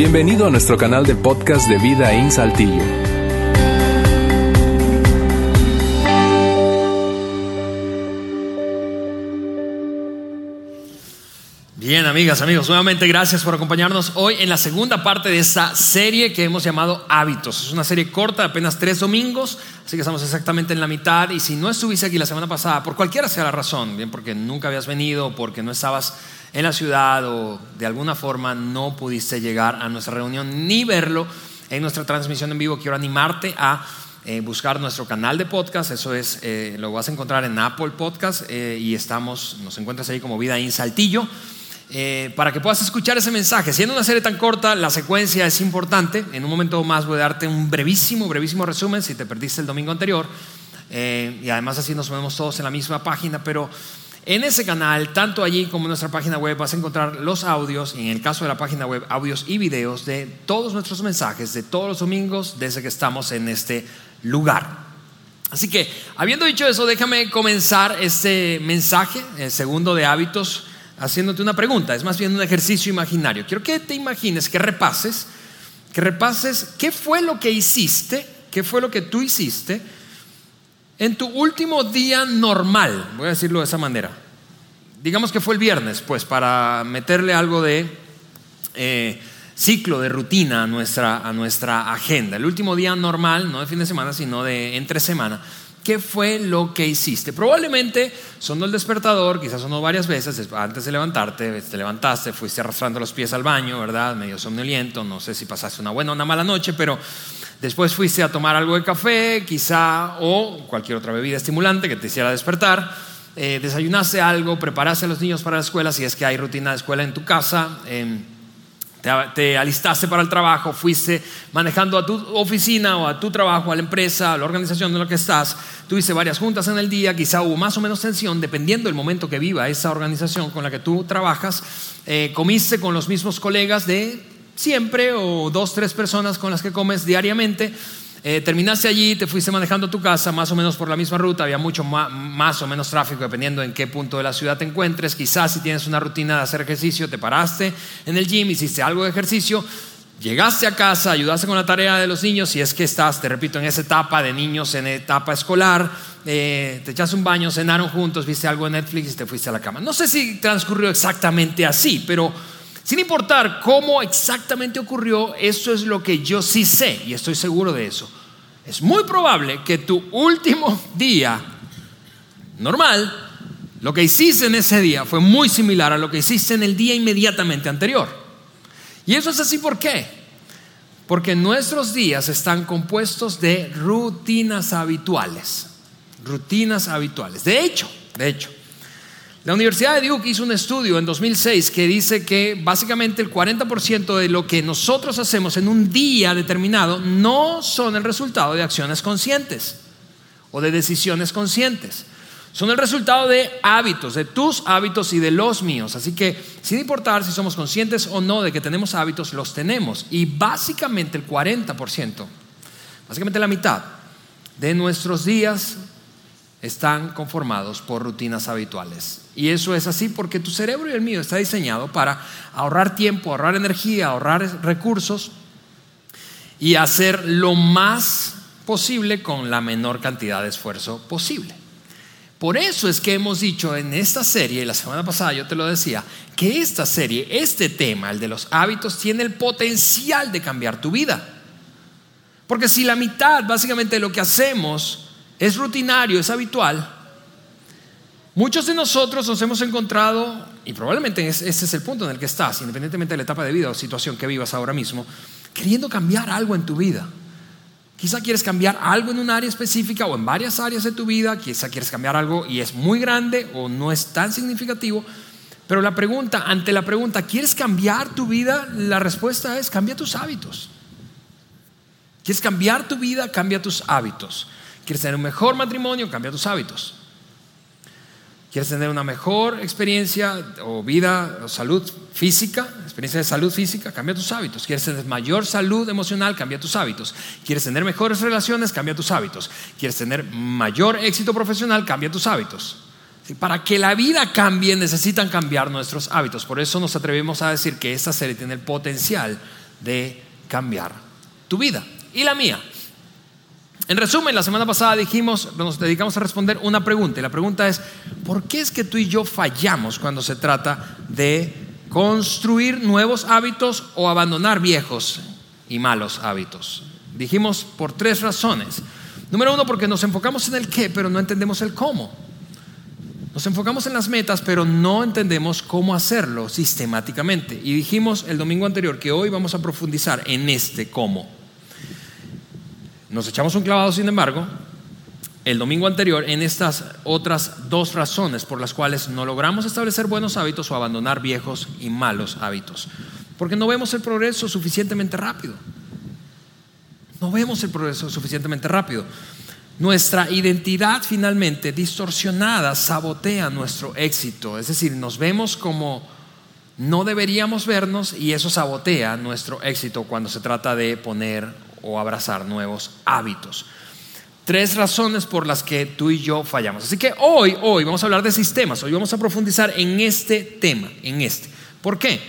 Bienvenido a nuestro canal de podcast de Vida en Saltillo. Bien, amigas, amigos, nuevamente gracias por acompañarnos hoy en la segunda parte de esta serie que hemos llamado Hábitos. Es una serie corta, apenas tres domingos, así que estamos exactamente en la mitad. Y si no estuviste aquí la semana pasada, por cualquiera sea la razón, bien porque nunca habías venido, porque no estabas en la ciudad o de alguna forma no pudiste llegar a nuestra reunión ni verlo en nuestra transmisión en vivo, quiero animarte a eh, buscar nuestro canal de podcast. Eso es, eh, lo vas a encontrar en Apple Podcast eh, y estamos, nos encuentras ahí como Vida en Saltillo. Para que puedas escuchar ese mensaje. Siendo una serie tan corta, la secuencia es importante. En un momento más voy a darte un brevísimo, brevísimo resumen si te perdiste el domingo anterior. y además así nos vemos todos en la misma página, pero en ese canal, tanto allí como en nuestra página web, vas a encontrar los audios, y en el caso de la página web, audios y videos de todos nuestros mensajes de todos los domingos desde que estamos en este lugar. Así que, habiendo dicho eso, déjame comenzar este mensaje, el segundo de hábitos, haciéndote una pregunta. Es más bien un ejercicio imaginario. Quiero que te imagines, que repases, que repases qué fue lo que hiciste, qué fue lo que tú hiciste en tu último día normal, voy a decirlo de esa manera, digamos que fue el viernes, pues para meterle algo de eh, ciclo, de rutina a nuestra, a nuestra agenda, el último día normal, no de fin de semana, sino de entre semana. ¿Qué fue lo que hiciste? Probablemente sonó el despertador, quizás sonó varias veces, antes de levantarte, te levantaste, fuiste arrastrando los pies al baño, ¿verdad? Medio somnoliento, no sé si pasaste una buena o una mala noche, pero Después fuiste a tomar algo de café, quizá, o cualquier otra bebida estimulante que te hiciera despertar. Eh, desayunaste algo, preparaste a los niños para la escuela, si es que hay rutina de escuela en tu casa. Em, te, alistaste para el trabajo, fuiste manejando a tu oficina o a tu trabajo, a la empresa, a la organización de lo que estás. Tuviste varias juntas en el día, quizá hubo más o menos tensión, dependiendo del momento que viva esa organización con la que tú trabajas. Eh, comiste con los mismos colegas de siempre o dos, tres personas con las que comes diariamente. Eh, terminaste allí, te fuiste manejando a tu casa más o menos por la misma ruta, había mucho más, o menos tráfico dependiendo en qué punto de la ciudad te encuentres. Quizás si tienes una rutina de hacer ejercicio, te paraste en el gym, hiciste algo de ejercicio, llegaste a casa, ayudaste con la tarea de los niños, si es que estás, te repito, en esa etapa de niños, en etapa escolar, eh, te echaste un baño, cenaron juntos, viste algo de Netflix y te fuiste a la cama. No sé si transcurrió exactamente así, pero sin importar cómo exactamente ocurrió, eso es lo que yo sí sé y estoy seguro de eso. Es muy probable que tu último día normal, lo que hiciste en ese día fue muy similar a lo que hiciste en el día inmediatamente anterior. Y eso es así ¿por qué? Porque nuestros días están compuestos de rutinas habituales. Rutinas habituales. De hecho, de hecho, la Universidad de Duke hizo un estudio en 2006 que dice que básicamente el 40% de lo que nosotros hacemos en un día determinado no son el resultado de acciones conscientes o de decisiones conscientes. Son el resultado de hábitos, de tus hábitos y de los míos. Así que, sin importar si somos conscientes o no de que tenemos hábitos, los tenemos. Y básicamente el 40%, básicamente la mitad de nuestros días están conformados por rutinas habituales. Y eso es así porque tu cerebro y el mío está diseñado para ahorrar tiempo, ahorrar energía, ahorrar recursos y hacer lo más posible con la menor cantidad de esfuerzo posible. Por eso es que hemos dicho en esta serie, la semana pasada yo te lo decía, que esta serie, este tema, el de los hábitos, tiene el potencial de cambiar tu vida. Porque si la mitad básicamente de lo que hacemos es rutinario, es habitual, muchos de nosotros nos hemos encontrado, y probablemente ese es el punto en el que estás, independientemente de la etapa de vida o situación que vivas ahora mismo, queriendo cambiar algo en tu vida. Quizá quieres cambiar algo en un área específica o en varias áreas de tu vida, quizá quieres cambiar algo y es muy grande o no es tan significativo, pero la pregunta, ante la pregunta, ¿quieres cambiar tu vida? La respuesta es, cambia tus hábitos. ¿Quieres cambiar tu vida? Cambia tus hábitos. ¿Quieres tener un mejor matrimonio? Cambia tus hábitos. ¿Quieres tener una mejor experiencia o vida o salud física? Experiencia de salud física, cambia tus hábitos. ¿Quieres tener mayor salud emocional? Cambia tus hábitos. ¿Quieres tener mejores relaciones? Cambia tus hábitos. ¿Quieres tener mayor éxito profesional? Cambia tus hábitos. Para que la vida cambie necesitan cambiar nuestros hábitos. Por eso nos atrevemos a decir que esta serie tiene el potencial de cambiar tu vida y la mía. En resumen, la semana pasada dijimos, nos dedicamos a responder una pregunta y la pregunta es, ¿por qué es que tú y yo fallamos cuando se trata de construir nuevos hábitos o abandonar viejos y malos hábitos? Dijimos por tres razones. Número uno, porque nos enfocamos en el qué, pero no entendemos el cómo. Nos enfocamos en las metas, pero no entendemos cómo hacerlo sistemáticamente. Y dijimos el domingo anterior que hoy vamos a profundizar en este cómo. Nos echamos un clavado, sin embargo, el domingo anterior en estas otras dos razones por las cuales no logramos establecer buenos hábitos o abandonar viejos y malos hábitos. Porque no vemos el progreso suficientemente rápido. No vemos el progreso suficientemente rápido. Nuestra identidad finalmente distorsionada sabotea nuestro éxito, es decir, nos vemos como no deberíamos vernos y eso sabotea nuestro éxito cuando se trata de poner o abrazar nuevos hábitos. Tres razones por las que tú y yo fallamos. Así que hoy, hoy vamos a hablar de sistemas, hoy vamos a profundizar en este tema, en este. ¿Por qué?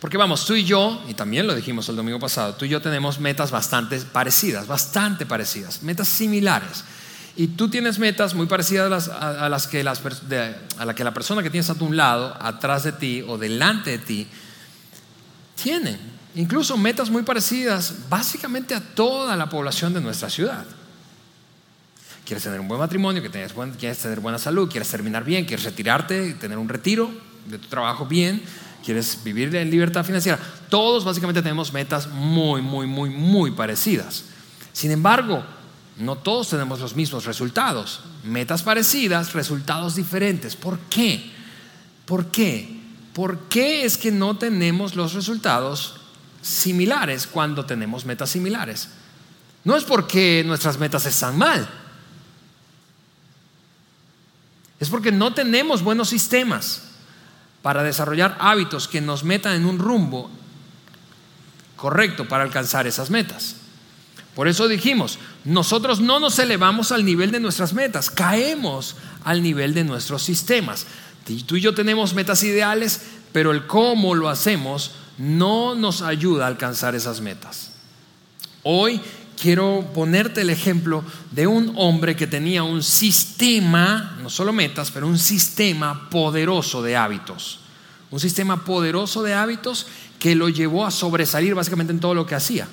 Porque vamos, tú y yo, y también lo dijimos el domingo pasado, tú y yo tenemos metas bastante parecidas, bastante parecidas, metas similares. Y tú tienes metas muy parecidas a las, que, las, a la que la persona que tienes a tu lado, atrás de ti o delante de ti, tienen. Incluso metas muy parecidas básicamente a toda la población de nuestra ciudad. Quieres tener un buen matrimonio, quieres tener buena salud, quieres terminar bien, quieres retirarte, tener un retiro de tu trabajo bien, quieres vivir en libertad financiera. Todos básicamente tenemos metas muy, muy, muy, muy parecidas. Sin embargo, no todos tenemos los mismos resultados. Metas parecidas, resultados diferentes. ¿Por qué? ¿Por qué? ¿Por qué es que no tenemos los resultados similares cuando tenemos metas similares? No es porque nuestras metas están mal. Es porque no tenemos buenos sistemas para desarrollar hábitos que nos metan en un rumbo correcto para alcanzar esas metas. Por eso dijimos, nosotros no nos elevamos al nivel de nuestras metas, caemos al nivel de nuestros sistemas. Tú y yo tenemos metas ideales, pero el cómo lo hacemos no nos ayuda a alcanzar esas metas. Hoy quiero ponerte el ejemplo de un hombre que tenía un sistema, no solo metas, pero un sistema poderoso de hábitos. Un sistema poderoso de hábitos que lo llevó a sobresalir básicamente en todo lo que hacía.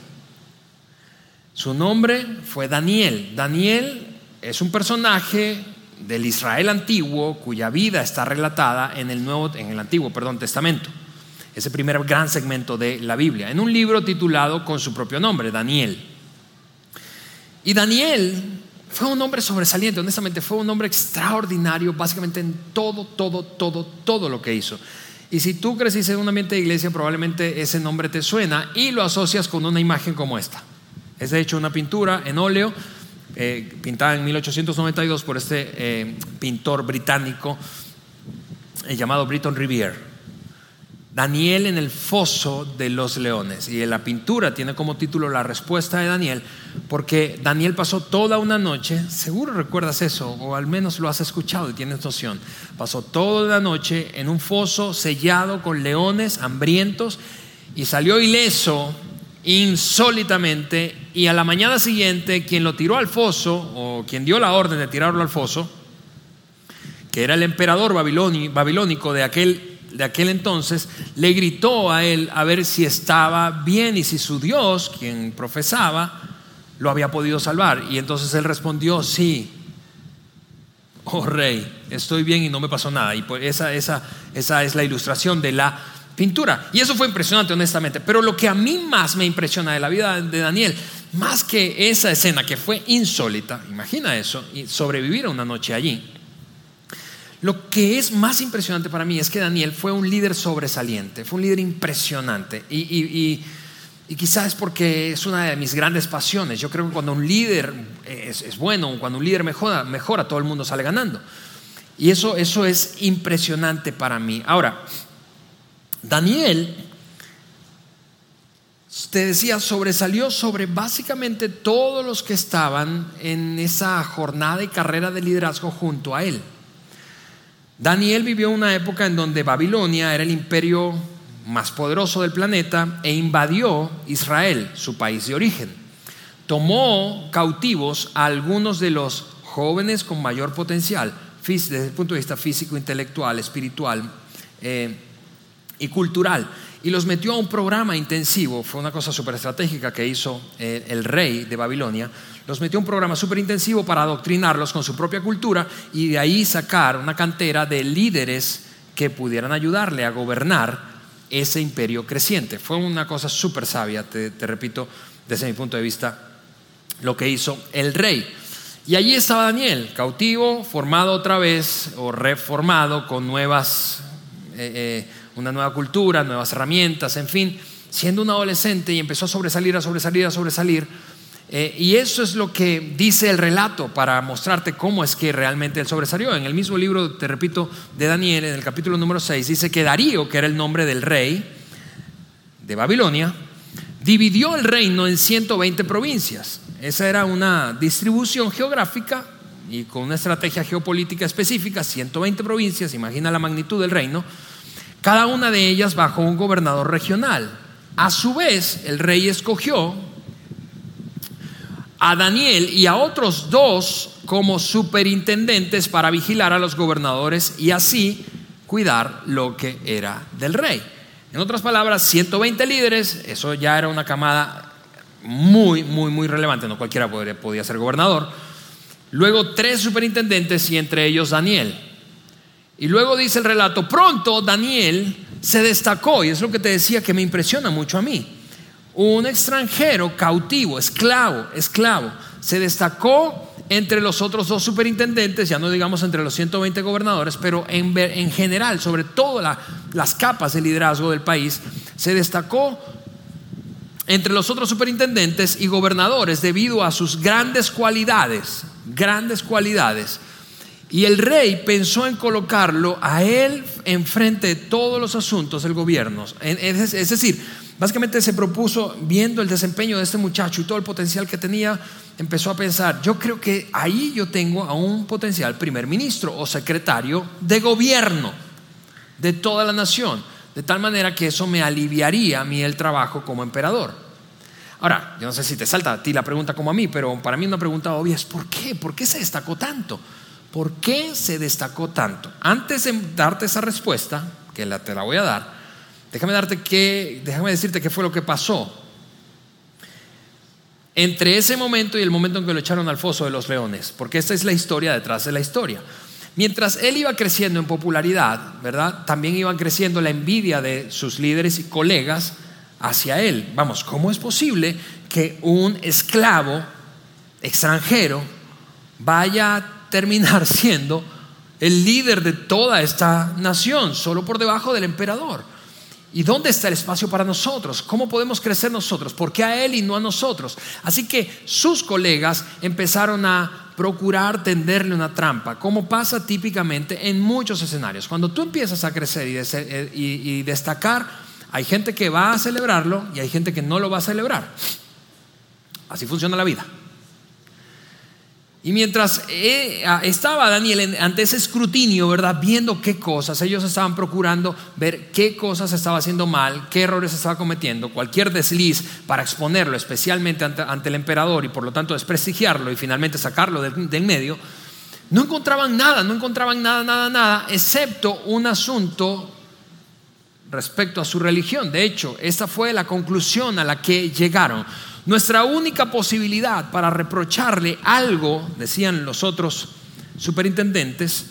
Su nombre fue Daniel. Daniel es un personaje del Israel antiguo cuya vida está relatada en el Nuevo en el Antiguo, perdón, Testamento. Ese primer gran segmento de la Biblia, en un libro titulado con su propio nombre, Daniel. Y Daniel fue un hombre sobresaliente, honestamente, fue un hombre extraordinario, básicamente en todo, todo, todo, todo lo que hizo. Y si tú creciste en un ambiente de iglesia, probablemente ese nombre te suena y lo asocias con una imagen como esta. Es de hecho una pintura en óleo, eh, pintada en 1892 por este eh, pintor británico eh, llamado Britton Riviere. Daniel en el foso de los leones. Y en la pintura tiene como título La respuesta de Daniel, porque Daniel pasó toda una noche, seguro recuerdas eso, o al menos lo has escuchado y tienes noción, pasó toda la noche en un foso sellado con leones hambrientos y salió ileso insólitamente y a la mañana siguiente quien lo tiró al foso o quien dio la orden de tirarlo al foso, que era el emperador babilónico de aquel de aquel entonces le gritó a él a ver si estaba bien y si su Dios, quien profesaba, lo había podido salvar. Y entonces él respondió, sí, oh rey, estoy bien y no me pasó nada. Y pues esa, esa, es la ilustración de la pintura. Y eso fue impresionante, honestamente. Pero lo que a mí más me impresiona de la vida de Daniel, más que esa escena que fue insólita, imagina eso, y sobrevivir una noche allí lo que es más impresionante para mí es que Daniel fue un líder sobresaliente, fue un líder impresionante. Y, quizás es porque es una de mis grandes pasiones. Yo creo que cuando un líder es, bueno, cuando un líder mejora, mejora, todo el mundo sale ganando. Y eso, eso es impresionante para mí. Ahora, Daniel, te decía, sobresalió sobre básicamente todos los que estaban en esa jornada y carrera de liderazgo junto a él. Daniel vivió una época en donde Babilonia era el imperio más poderoso del planeta e invadió Israel, su país de origen. Tomó cautivos a algunos de los jóvenes con mayor potencial, desde el punto de vista físico, intelectual, espiritual eh, y cultural, y los metió a un programa intensivo, fue una cosa súper estratégica que hizo eh, el rey de Babilonia, los metió a un programa súper intensivo para adoctrinarlos con su propia cultura y de ahí sacar una cantera de líderes que pudieran ayudarle a gobernar ese imperio creciente. Fue una cosa súper sabia, te, repito, desde mi punto de vista, lo que hizo el rey. Y allí estaba Daniel, cautivo, formado otra vez o reformado con nuevas, eh, eh, una nueva cultura, nuevas herramientas, en fin, siendo un adolescente y empezó a sobresalir, a sobresalir, a sobresalir eh, y eso es lo que dice el relato para mostrarte cómo es que realmente él sobresalió. En el mismo libro, te repito, de Daniel, en el capítulo número 6, dice que Darío, que era el nombre del rey de Babilonia, dividió el reino en 120 provincias. Esa era una distribución geográfica y con una estrategia geopolítica específica, 120 provincias, imagina la magnitud del reino, cada una de ellas bajo un gobernador regional. A su vez, el rey escogió a Daniel y a otros dos como superintendentes para vigilar a los gobernadores y así cuidar lo que era del rey. En otras palabras, 120 líderes, eso ya era una camada muy, muy, muy relevante, no cualquiera podía ser gobernador. Luego tres superintendentes y entre ellos Daniel. Y luego dice el relato, pronto Daniel se destacó, y es lo que te decía que me impresiona mucho a mí un extranjero cautivo, esclavo, esclavo, se destacó entre los otros dos superintendentes, ya no digamos entre los 120 gobernadores, pero en, en general, sobre todas las capas de liderazgo del país, se destacó entre los otros superintendentes y gobernadores debido a sus grandes cualidades, grandes cualidades. Y el rey pensó en colocarlo a él enfrente de todos los asuntos del gobierno. Es decir, Básicamente se propuso, viendo el desempeño de este muchacho y todo el potencial que tenía, empezó a pensar, yo creo que ahí yo tengo a un potencial primer ministro o secretario de gobierno de toda la nación, de tal manera que eso me aliviaría a mí el trabajo como emperador. Ahora, yo no sé si te salta a ti la pregunta como a mí, pero para mí una pregunta obvia es ¿por qué? ¿Por qué se destacó tanto? ¿Por qué se destacó tanto? Antes de darte esa respuesta, que la, te la voy a dar, Déjame darte que, déjame decirte qué fue lo que pasó. Entre ese momento y el momento en que lo echaron al foso de los leones, porque esta es la historia detrás de la historia. Mientras él iba creciendo en popularidad, ¿verdad? También iban creciendo la envidia de sus líderes y colegas hacia él. Vamos, ¿cómo es posible que un esclavo extranjero vaya terminar siendo el líder de toda esta nación, solo por debajo del emperador? ¿Y dónde está el espacio para nosotros? ¿Cómo podemos crecer nosotros? ¿Por qué a él y no a nosotros? Así que sus colegas empezaron a procurar tenderle una trampa, como pasa típicamente en muchos escenarios. Cuando tú empiezas a crecer y, eh, destacar, hay gente que va a celebrarlo y hay gente que no lo va a celebrar. Así funciona la vida. Y mientras eh, estaba Daniel ante ese escrutinio, ¿verdad? Viendo qué cosas, ellos estaban procurando ver qué cosas estaba haciendo mal, qué errores estaba cometiendo, cualquier desliz para exponerlo, especialmente ante, el emperador y por lo tanto desprestigiarlo y finalmente sacarlo del, del medio, no encontraban nada, no encontraban nada, nada, nada, excepto un asunto respecto a su religión. De hecho, esa fue la conclusión a la que llegaron. Nuestra única posibilidad para reprocharle algo, decían los otros superintendentes,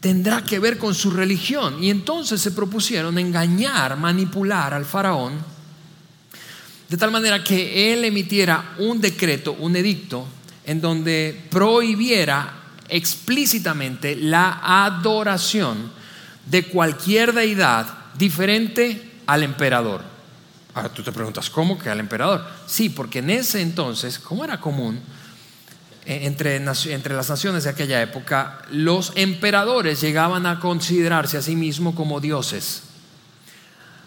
tendrá que ver con su religión. Y entonces se propusieron engañar, manipular al faraón, de tal manera que él emitiera un decreto, un edicto, en donde prohibiera explícitamente la adoración de cualquier deidad diferente al emperador. Ahora tú te preguntas, ¿cómo que al emperador? Sí, porque en ese entonces, como era común eh, entre, entre las naciones de aquella época, los emperadores llegaban a considerarse a sí mismos como dioses.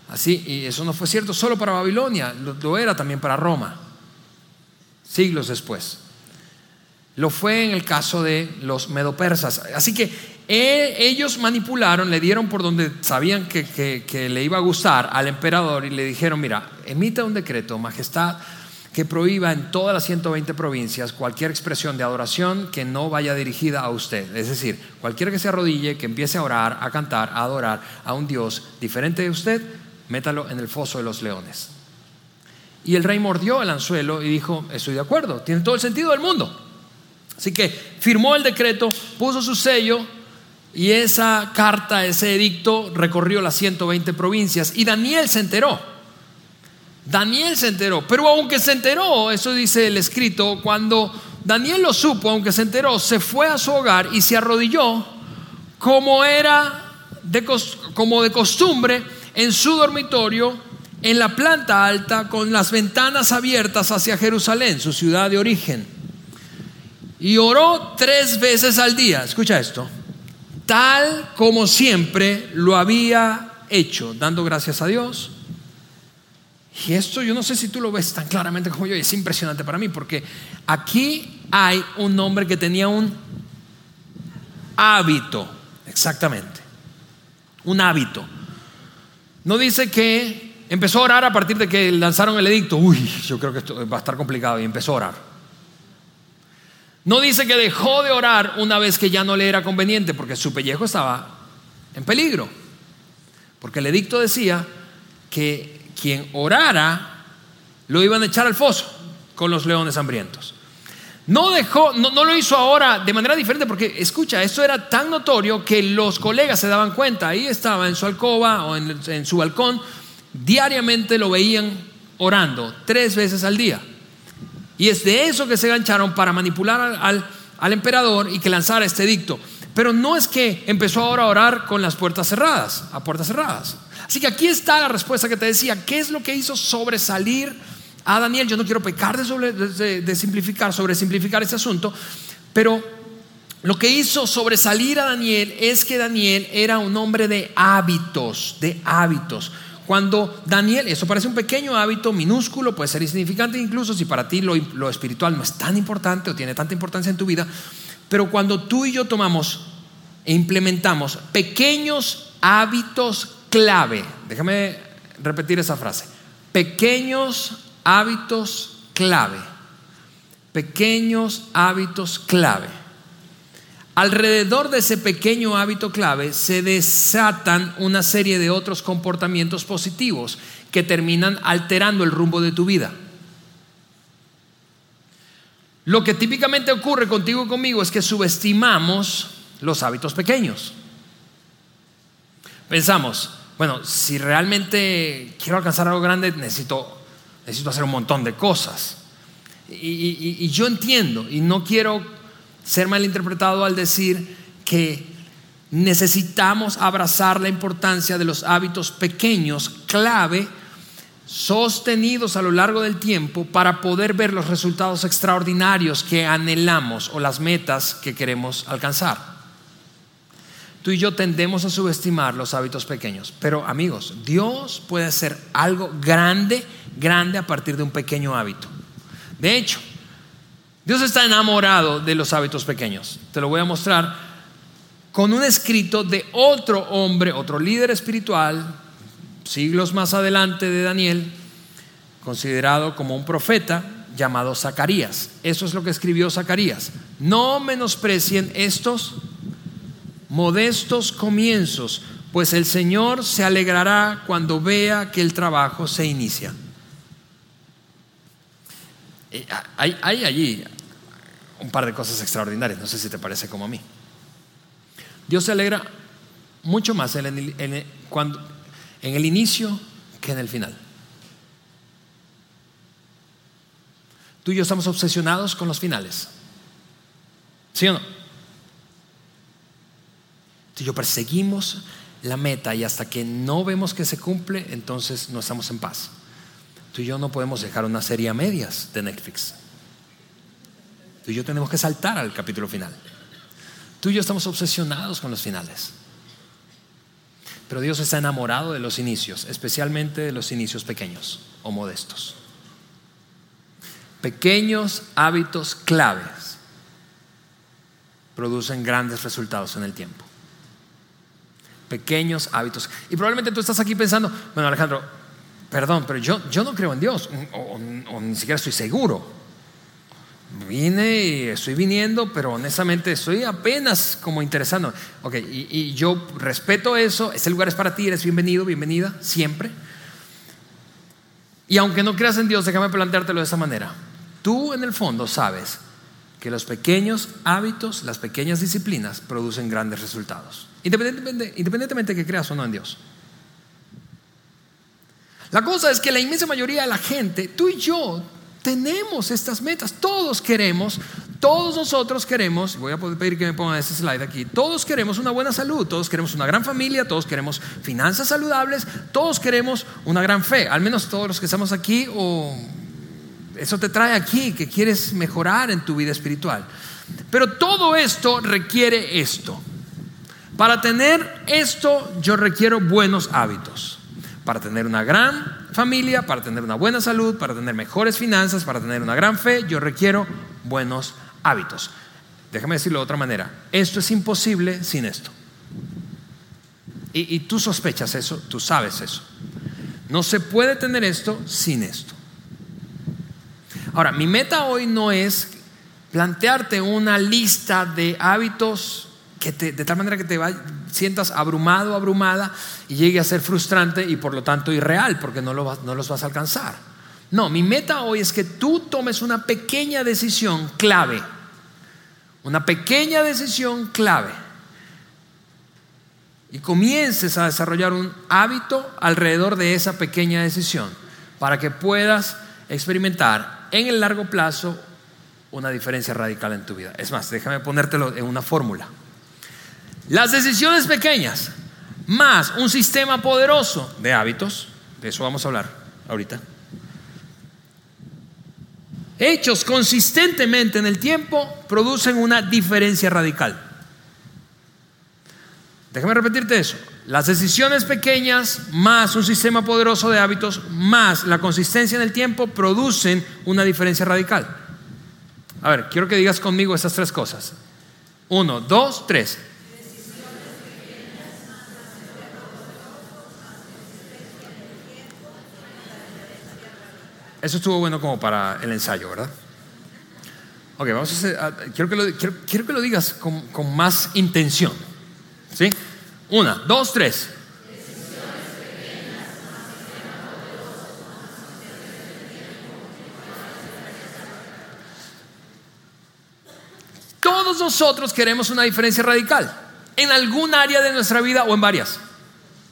Así, y eso no fue cierto solo para Babilonia, lo, era también para Roma, siglos después. Lo fue en el caso de los medopersas. Así que ellos manipularon, le dieron por donde sabían que, que le iba a gustar al emperador y le dijeron, mira, emita un decreto, majestad, que prohíba en todas las 120 provincias cualquier expresión de adoración que no vaya dirigida a usted. Es decir, cualquiera que se arrodille, que empiece a orar, a cantar, a adorar a un Dios diferente de usted, métalo en el foso de los leones. Y el rey mordió el anzuelo y dijo, estoy de acuerdo, tiene todo el sentido del mundo. Así que firmó el decreto, puso su sello y esa carta, ese edicto recorrió las 120 provincias y Daniel se enteró. Daniel se enteró, pero aunque se enteró, eso dice el escrito, cuando Daniel lo supo, aunque se enteró, se fue a su hogar y se arrodilló como era de, como de costumbre en su dormitorio en la planta alta con las ventanas abiertas hacia Jerusalén, su ciudad de origen. Y oró tres veces al día, escucha esto, tal como siempre lo había hecho, dando gracias a Dios y esto yo no sé si tú lo ves tan claramente como yo, y es impresionante para mí, porque aquí hay un hombre que tenía un hábito, exactamente, un hábito. No dice que empezó a orar a partir de que lanzaron el edicto, uy, yo creo que esto va a estar complicado, y empezó a orar. No dice que dejó de orar una vez que ya no le era conveniente, porque su pellejo estaba en peligro, porque el edicto decía que quien orara lo iban a echar al foso con los leones hambrientos. No dejó, no, lo hizo ahora de manera diferente porque, escucha, esto era tan notorio que los colegas se daban cuenta. Ahí estaba en su alcoba o en, su balcón, diariamente lo veían orando tres veces al día. Y es de eso que se gancharon para manipular al, al emperador y que lanzara este edicto. Pero no es que empezó ahora a orar con las puertas cerradas, a puertas cerradas. Así que aquí está la respuesta que te decía. ¿Qué es lo que hizo sobresalir a Daniel? Yo no quiero pecar de, de, simplificar, sobre simplificar ese asunto, pero lo que hizo sobresalir a Daniel es que Daniel era un hombre de hábitos, de hábitos. Cuando Daniel, eso parece un pequeño hábito, minúsculo, puede ser insignificante incluso si para ti lo, lo, espiritual no es tan importante o tiene tanta importancia en tu vida, pero cuando tú y yo tomamos e implementamos pequeños hábitos clave. Déjame repetir esa frase. Pequeños hábitos clave. Pequeños hábitos clave. Alrededor de ese pequeño hábito clave se desatan una serie de otros comportamientos positivos que terminan alterando el rumbo de tu vida. Lo que típicamente ocurre contigo y conmigo es que subestimamos los hábitos pequeños. Pensamos, bueno, si realmente quiero alcanzar algo grande, necesito, necesito hacer un montón de cosas. Y, yo entiendo, y no quiero ser malinterpretado al decir que necesitamos abrazar la importancia de los hábitos pequeños, clave, sostenidos a lo largo del tiempo para poder ver los resultados extraordinarios que anhelamos o las metas que queremos alcanzar. Tú y yo tendemos a subestimar los hábitos pequeños. Pero amigos, Dios puede hacer algo grande, grande a partir de un pequeño hábito. De hecho, Dios está enamorado de los hábitos pequeños. Te lo voy a mostrar con un escrito de otro hombre, otro líder espiritual, siglos más adelante de Daniel, considerado como un profeta llamado Zacarías. Eso es lo que escribió Zacarías. No menosprecien estos modestos comienzos, pues el Señor se alegrará cuando vea que el trabajo se inicia. Eh, hay, allí un par de cosas extraordinarias, no sé si te parece como a mí. Dios se alegra mucho más en el, cuando, en el inicio que en el final. Tú y yo estamos obsesionados con los finales. ¿Sí o no? Si yo perseguimos la meta y hasta que no vemos que se cumple, entonces no estamos en paz. Tú y yo no podemos dejar una serie a medias de Netflix. Tú y yo tenemos que saltar al capítulo final. Tú y yo estamos obsesionados con los finales. Pero Dios está enamorado de los inicios, especialmente de los inicios pequeños o modestos. Pequeños hábitos claves producen grandes resultados en el tiempo. pequeños hábitos. Y probablemente tú estás aquí pensando, bueno Alejandro, perdón, pero yo, yo no creo en Dios, o, ni siquiera estoy seguro. Vine y estoy viniendo, pero honestamente estoy apenas como interesando. Ok, y, y, yo respeto eso, este lugar es para ti, eres bienvenido, bienvenida, siempre. Y aunque no creas en Dios, déjame planteártelo de esa manera. Tú en el fondo sabes que los pequeños hábitos, las pequeñas disciplinas producen grandes resultados, independientemente, independientemente de que creas o no en Dios. La cosa es que la inmensa mayoría de la gente, tú y yo, tenemos estas metas, todos queremos, todos nosotros queremos, voy a pedir que me pongan ese slide aquí, todos queremos una buena salud, todos queremos una gran familia, todos queremos finanzas saludables, todos queremos una gran fe, al menos todos los que estamos aquí o eso te trae aquí, que quieres mejorar en tu vida espiritual. Pero todo esto requiere esto. Para tener esto yo requiero buenos hábitos. Para tener una gran familia, para tener una buena salud, para tener mejores finanzas, para tener una gran fe, yo requiero buenos hábitos. Déjame decirlo de otra manera. Esto es imposible sin esto. Y, tú sospechas eso, tú sabes eso. No se puede tener esto sin esto. Ahora, mi meta hoy no es plantearte una lista de hábitos que de tal manera que te sientas abrumado, abrumada y llegue a ser frustrante y por lo tanto irreal, porque no, lo, no los vas a alcanzar. No, mi meta hoy es que tú tomes una pequeña decisión clave, una pequeña decisión clave y comiences a desarrollar un hábito alrededor de esa pequeña decisión para que puedas experimentar en el largo plazo una diferencia radical en tu vida. Es más, déjame ponértelo en una fórmula. Las decisiones pequeñas más un sistema poderoso de hábitos, de eso vamos a hablar ahorita, hechos consistentemente en el tiempo producen una diferencia radical. Déjame repetirte eso. Las decisiones pequeñas más un sistema poderoso de hábitos más la consistencia en el tiempo producen una diferencia radical. A ver, quiero que digas conmigo esas tres cosas. Uno, dos, tres. Eso estuvo bueno como para el ensayo, ¿verdad? Ok, vamos a hacer, quiero, que lo, quiero, que lo digas con, con más intención. ¿Sí? Una, dos, tres. Todos nosotros queremos una diferencia radical en algún área de nuestra vida o en varias.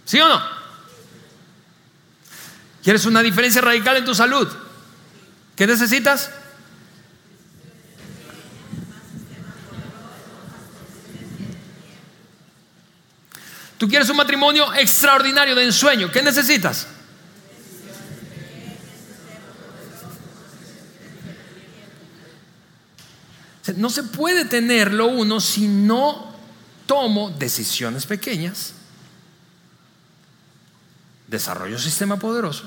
¿Sí o no? ¿Quieres una diferencia radical en tu salud? ¿Qué necesitas? Tú quieres un matrimonio extraordinario de ensueño. ¿Qué necesitas? No se puede tenerlo uno si no tomo decisiones pequeñas, desarrollo un sistema poderoso,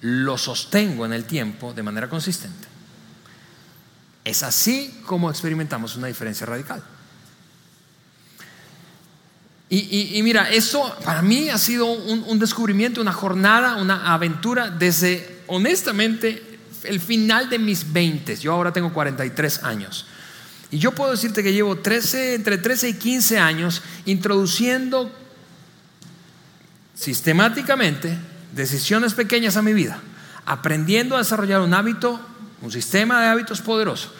lo sostengo en el tiempo de manera consistente. Es así como experimentamos una diferencia radical. Y, mira, eso para mí ha sido un, descubrimiento, una jornada, una aventura desde, honestamente, el final de mis 20. Yo ahora tengo 43 años. Y yo puedo decirte que llevo 13, entre 13 y 15 años introduciendo sistemáticamente decisiones pequeñas a mi vida, aprendiendo a desarrollar un hábito, un sistema de hábitos poderoso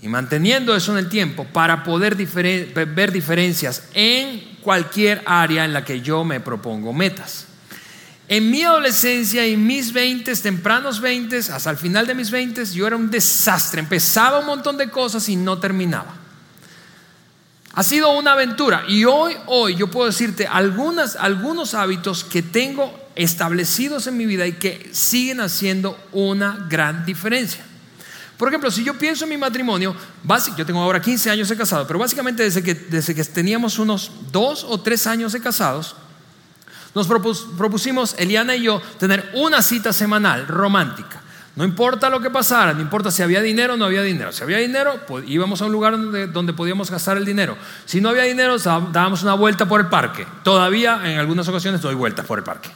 y manteniendo eso en el tiempo para poder ver diferencias en cualquier área en la que yo me propongo metas. En mi adolescencia y mis 20, tempranos 20, hasta el final de mis 20, yo era un desastre. Empezaba un montón de cosas y no terminaba. Ha sido una aventura y hoy, hoy yo puedo decirte algunos hábitos que tengo establecidos en mi vida y que siguen haciendo una gran diferencia. Por ejemplo, si yo pienso en mi matrimonio, yo tengo ahora 15 años de casado, pero básicamente desde que, desde que teníamos unos dos o tres años de casados, nos propusimos, Eliana y yo, tener una cita semanal romántica. No importa lo que pasara, no importa si había dinero o no había dinero. Si había dinero, pues íbamos a un lugar donde, donde podíamos gastar el dinero. Si no había dinero, dábamos una vuelta por el parque. Todavía en algunas ocasiones doy vueltas por el parque.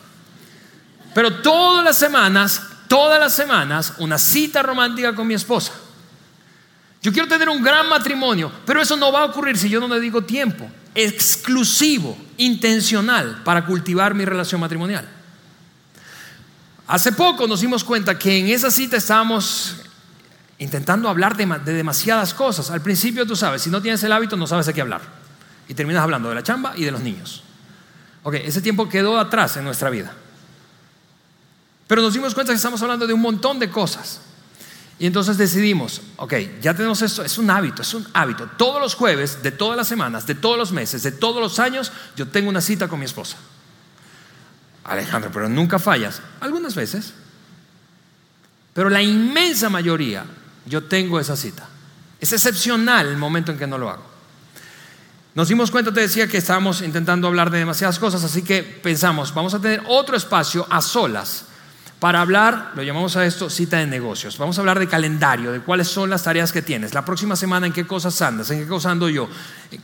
Pero todas las semanas, todas las semanas, una cita romántica con mi esposa. Yo quiero tener un gran matrimonio, pero eso no va a ocurrir si yo no dedico tiempo exclusivo, intencional, para cultivar mi relación matrimonial. Hace poco nos dimos cuenta que en esa cita estábamos intentando hablar de, demasiadas cosas. Al principio tú sabes, si no tienes el hábito no sabes de qué hablar. Y terminas hablando de la chamba y de los niños. Ok, ese tiempo quedó atrás en nuestra vida. Pero nos dimos cuenta que estamos hablando de un montón de cosas. Y entonces decidimos, ok, ya tenemos esto, es un hábito, es un hábito. Todos los jueves, de todas las semanas, de todos los meses, de todos los años, yo tengo una cita con mi esposa. Alejandro, pero nunca fallas. Algunas veces. Pero la inmensa mayoría yo tengo esa cita. Es excepcional el momento en que no lo hago. Nos dimos cuenta, te decía, que estábamos intentando hablar de demasiadas cosas, así que pensamos, vamos a tener otro espacio a solas para hablar, lo llamamos a esto cita de negocios. Vamos a hablar de calendario, de cuáles son las tareas que tienes. La próxima semana en qué cosas andas, en qué cosas ando yo,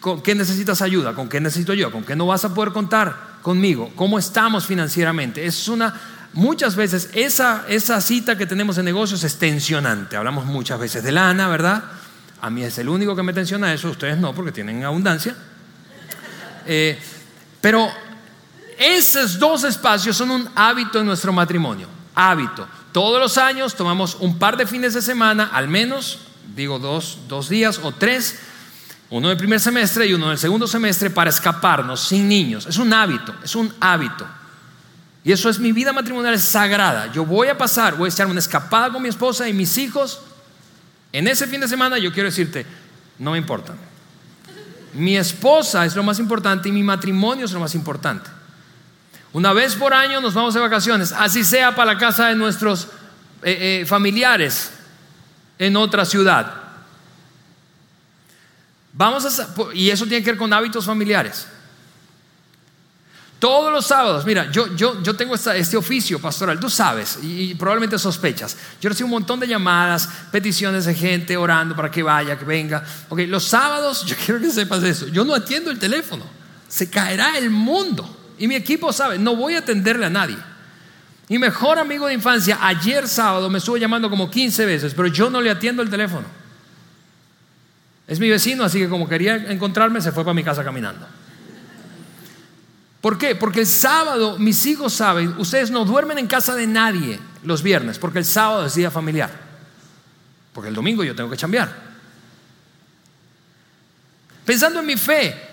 con qué necesitas ayuda, con qué necesito yo, con qué no vas a poder contar conmigo, cómo estamos financieramente. Es una, muchas veces esa, esa cita que tenemos en negocios es tensionante. Hablamos muchas veces de lana, ¿verdad? A mí es el único que me tensiona eso, ustedes no, porque tienen abundancia. Eh, pero esos dos espacios son un hábito en nuestro matrimonio hábito. Todos los años tomamos un par de fines de semana, al menos, digo dos, dos días o tres, uno del primer semestre y uno del segundo semestre para escaparnos sin niños. Es un hábito, es un hábito. Y eso es mi vida matrimonial, sagrada. Yo voy a pasar, voy a echar una escapada con mi esposa y mis hijos. En ese fin de semana yo quiero decirte, no me importa. Mi esposa es lo más importante y mi matrimonio es lo más importante. Una vez por año nos vamos de vacaciones, así sea para la casa de nuestros eh, eh, familiares en otra ciudad. Vamos a, y eso tiene que ver con hábitos familiares. Todos los sábados, mira, yo, yo, yo tengo este oficio pastoral, tú sabes, y, probablemente sospechas. Yo recibo un montón de llamadas, peticiones de gente orando para que vaya, que venga. Ok, los sábados, yo quiero que sepas eso, yo no atiendo el teléfono, se caerá el mundo. Y mi equipo sabe, no voy a atenderle a nadie. Mi mejor amigo de infancia, ayer sábado me estuvo llamando como 15 veces, pero yo no le atiendo el teléfono. Es mi vecino, así que como quería encontrarme, se fue para mi casa caminando. ¿Por qué? Porque el sábado, mis hijos saben, ustedes no duermen en casa de nadie los viernes, porque el sábado es día familiar. Porque el domingo yo tengo que chambear. Pensando en mi fe,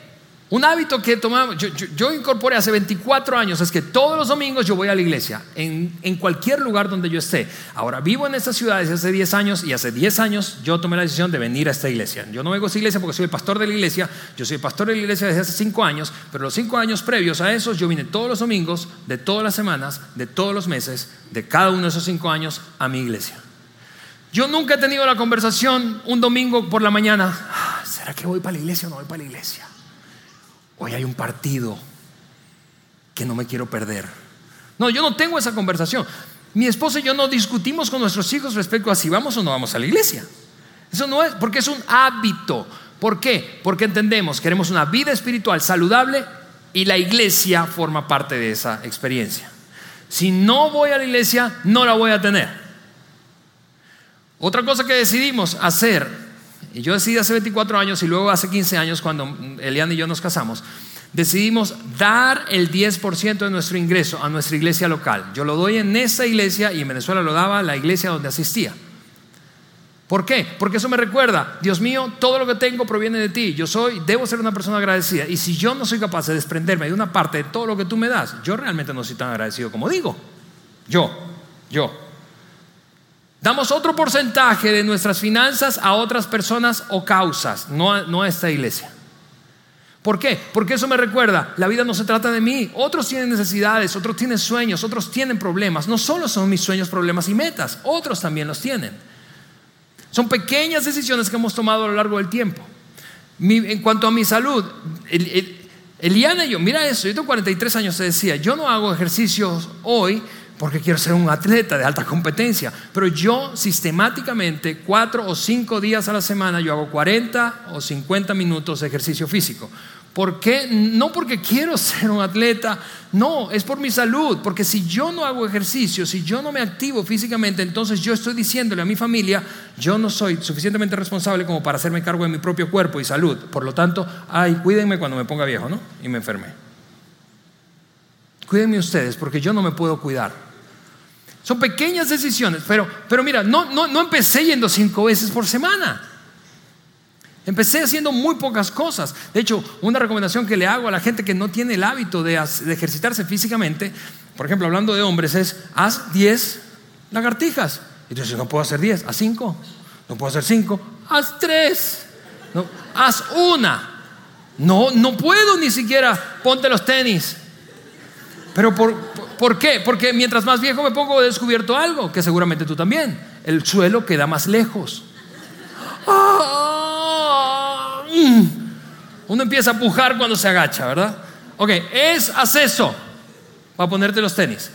un hábito que tomamos, yo, incorporé hace 24 años es que todos los domingos yo voy a la iglesia, en, cualquier lugar donde yo esté. Ahora vivo en esta ciudad desde hace 10 años y hace 10 años yo tomé la decisión de venir a esta iglesia. Yo no vengo a esta iglesia porque soy el pastor de la iglesia, yo soy el pastor de la iglesia desde hace 5 años, pero los 5 años previos a esos yo vine todos los domingos, de todas las semanas, de todos los meses, de cada uno de esos 5 años a mi iglesia. Yo nunca he tenido la conversación un domingo por la mañana, ah, ¿será que voy para la iglesia o no voy para la iglesia? Hoy hay un partido que no me quiero perder. No, yo no tengo esa conversación. Mi esposa y yo no discutimos con nuestros hijos respecto a si vamos o no vamos a la iglesia. Eso no es, porque es un hábito. ¿Por qué? Porque entendemos, queremos una vida espiritual saludable y la iglesia forma parte de esa experiencia. Si no voy a la iglesia, no la voy a tener. Otra cosa que decidimos hacer y yo decidí hace 24 años y luego hace 15 años cuando Elian y yo nos casamos, decidimos dar el 10% de nuestro ingreso a nuestra iglesia local. Yo lo doy en esa iglesia y en Venezuela lo daba la iglesia donde asistía. ¿Por qué? Porque eso me recuerda, Dios mío, todo lo que tengo proviene de ti. Yo soy, debo ser una persona agradecida. Y si yo no soy capaz de desprenderme de una parte de todo lo que tú me das, yo realmente no soy tan agradecido como digo. Yo, yo. Damos otro porcentaje de nuestras finanzas a otras personas o causas, no a, esta iglesia. ¿Por qué? Porque eso me recuerda, la vida no se trata de mí. Otros tienen necesidades, otros tienen sueños, otros tienen problemas. No solo son mis sueños, problemas y metas, otros también los tienen. Son pequeñas decisiones que hemos tomado a lo largo del tiempo. en cuanto a mi salud, Eliana y yo, mira eso, yo tengo 43 años, se decía, yo no hago ejercicios hoy porque quiero ser un atleta de alta competencia. Pero yo sistemáticamente, cuatro o cinco días a la semana, yo hago 40 o 50 minutos de ejercicio físico. ¿Por qué? No porque quiero ser un atleta, no, es por mi salud, porque si yo no hago ejercicio, si yo no me activo físicamente, entonces yo estoy diciéndole a mi familia, yo no soy suficientemente responsable como para hacerme cargo de mi propio cuerpo y salud. Por lo tanto, ay, cuídenme cuando me ponga viejo, ¿no? Y me enferme. Cuídenme ustedes, porque yo no me puedo cuidar. Son pequeñas decisiones, pero, pero mira, no, no, no empecé yendo cinco veces por semana. Empecé haciendo muy pocas cosas. De hecho, una recomendación que le hago a la gente que no tiene el hábito de, ejercitarse físicamente, por ejemplo, hablando de hombres, es haz 10 lagartijas. Y tú dices, no puedo hacer 10, haz 5. No puedo hacer 5, haz 3. No, haz una. No, no puedo ni siquiera, ponte los tenis. Pero por, por, qué? Porque mientras más viejo me pongo he descubierto algo, que seguramente tú también. El suelo queda más lejos. ¡Ah! Mm. uno empieza a pujar cuando se agacha, ¿verdad? Ok, es acceso para ponerte los tenis.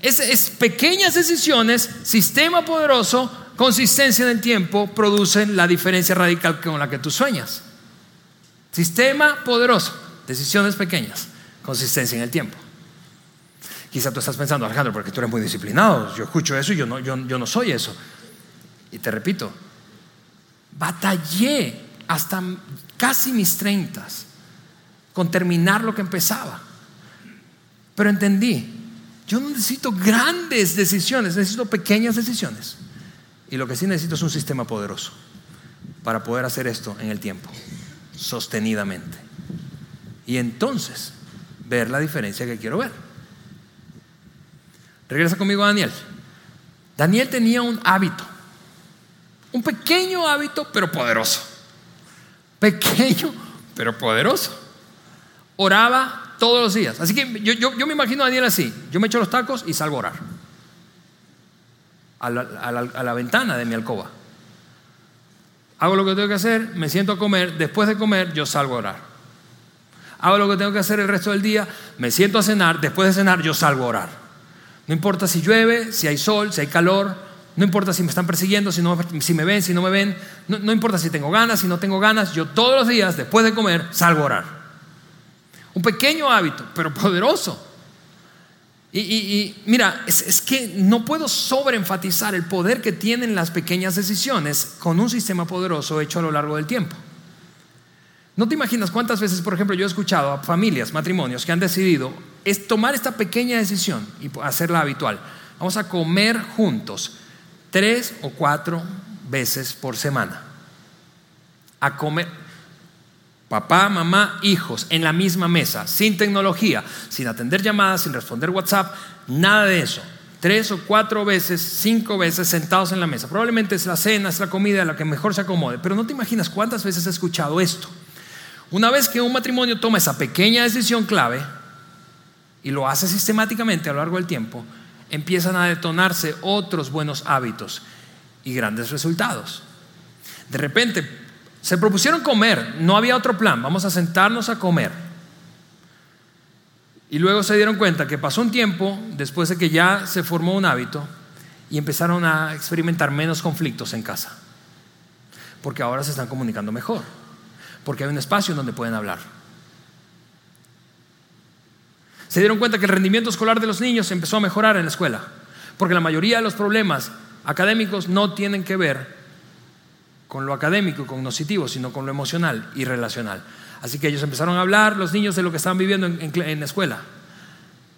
Es, es, pequeñas decisiones, sistema poderoso, consistencia en el tiempo, producen la diferencia radical con la que tú sueñas. Sistema poderoso, decisiones pequeñas, consistencia en el tiempo. Quizá tú estás pensando, Alejandro, porque tú eres muy disciplinado. Yo escucho eso y yo no, soy eso. Y te repito, batallé hasta casi mis treintas con terminar lo que empezaba. Pero entendí, yo no necesito grandes decisiones, necesito pequeñas decisiones. Y lo que sí necesito es un sistema poderoso para poder hacer esto en el tiempo, sostenidamente. Y entonces ver la diferencia que quiero ver. Regresa conmigo a Daniel. Daniel tenía un hábito, un pequeño hábito, pero poderoso pequeño, pero poderoso. Oraba todos los días. Así que yo, me imagino a Daniel así. Yo me echo los tacos y salgo a orar. A la, ventana de mi alcoba. Hago lo que tengo que hacer, me siento a comer. Después de comer, yo salgo a orar. Hago lo que tengo que hacer el resto del día, me siento a cenar. Después de cenar, yo salgo a orar. No importa si llueve, si hay sol, si hay calor, no importa si me están persiguiendo, si, no, si me ven, si no me ven. No, importa si tengo ganas, si no tengo ganas. Yo todos los días, después de comer, salgo a orar. Un pequeño hábito, pero poderoso. Y, mira, es, es, que no puedo sobreenfatizar el poder que tienen las pequeñas decisiones con un sistema poderoso hecho a lo largo del tiempo. No te imaginas cuántas veces, por ejemplo, yo he escuchado a familias, matrimonios que han decidido es tomar esta pequeña decisión y hacerla habitual. Vamos a comer juntos tres o cuatro veces por semana a comer. Papá, mamá, hijos en la misma mesa, sin tecnología, sin atender llamadas, sin responder WhatsApp, nada de eso. Tres o cuatro veces, cinco veces sentados en la mesa. Probablemente es la cena, es la comida, la que mejor se acomode. Pero no te imaginas cuántas veces he escuchado esto. Una vez que un matrimonio toma esa pequeña decisión clave y lo hace sistemáticamente a lo largo del tiempo, empiezan a detonarse otros buenos hábitos y grandes resultados. De repente, se propusieron comer, no había otro plan, vamos a sentarnos a comer. Y luego se dieron cuenta que pasó un tiempo después de que ya se formó un hábito y empezaron a experimentar menos conflictos en casa. Porque ahora se están comunicando mejor, porque hay un espacio donde pueden hablar. Se dieron cuenta que el rendimiento escolar de los niños empezó a mejorar en la escuela, porque la mayoría de los problemas académicos no tienen que ver con lo académico y cognoscitivo, sino con lo emocional y relacional. Así que ellos empezaron a hablar, los niños, de lo que estaban viviendo en, la escuela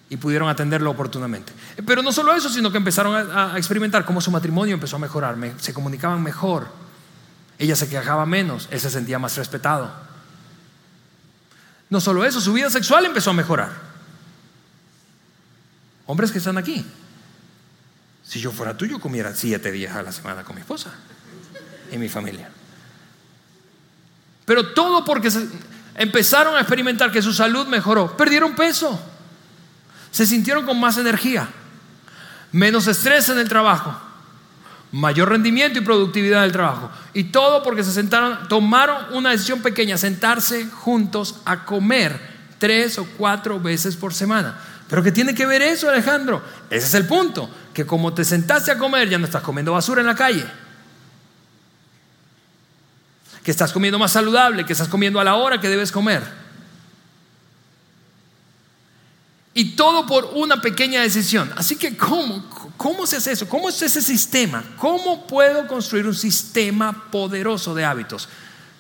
y pudieron atenderlo oportunamente. Pero no solo eso, sino que empezaron a, experimentar cómo su matrimonio empezó a mejorar, se comunicaban mejor, ella se quejaba menos, él se sentía más respetado. No solo eso, su vida sexual empezó a mejorar. Hombres que están aquí. Si yo fuera tú, comiera siete días a la semana con mi esposa y mi familia. Pero todo porque empezaron a experimentar que su salud mejoró. Perdieron peso. Se sintieron con más energía. Menos estrés en el trabajo. Mayor rendimiento y productividad del trabajo. Y todo porque se sentaron, tomaron una decisión pequeña, sentarse juntos a comer tres o cuatro veces por semana. ¿Pero qué tiene que ver eso, Alejandro? Ese es el punto, que como te sentaste a comer, ya no estás comiendo basura en la calle. Que estás comiendo más saludable, que estás comiendo a la hora que debes comer. Y todo por una pequeña decisión. Así que, ¿cómo? ¿Cómo se hace eso? ¿Cómo es ese sistema? ¿Cómo puedo construir un sistema poderoso de hábitos?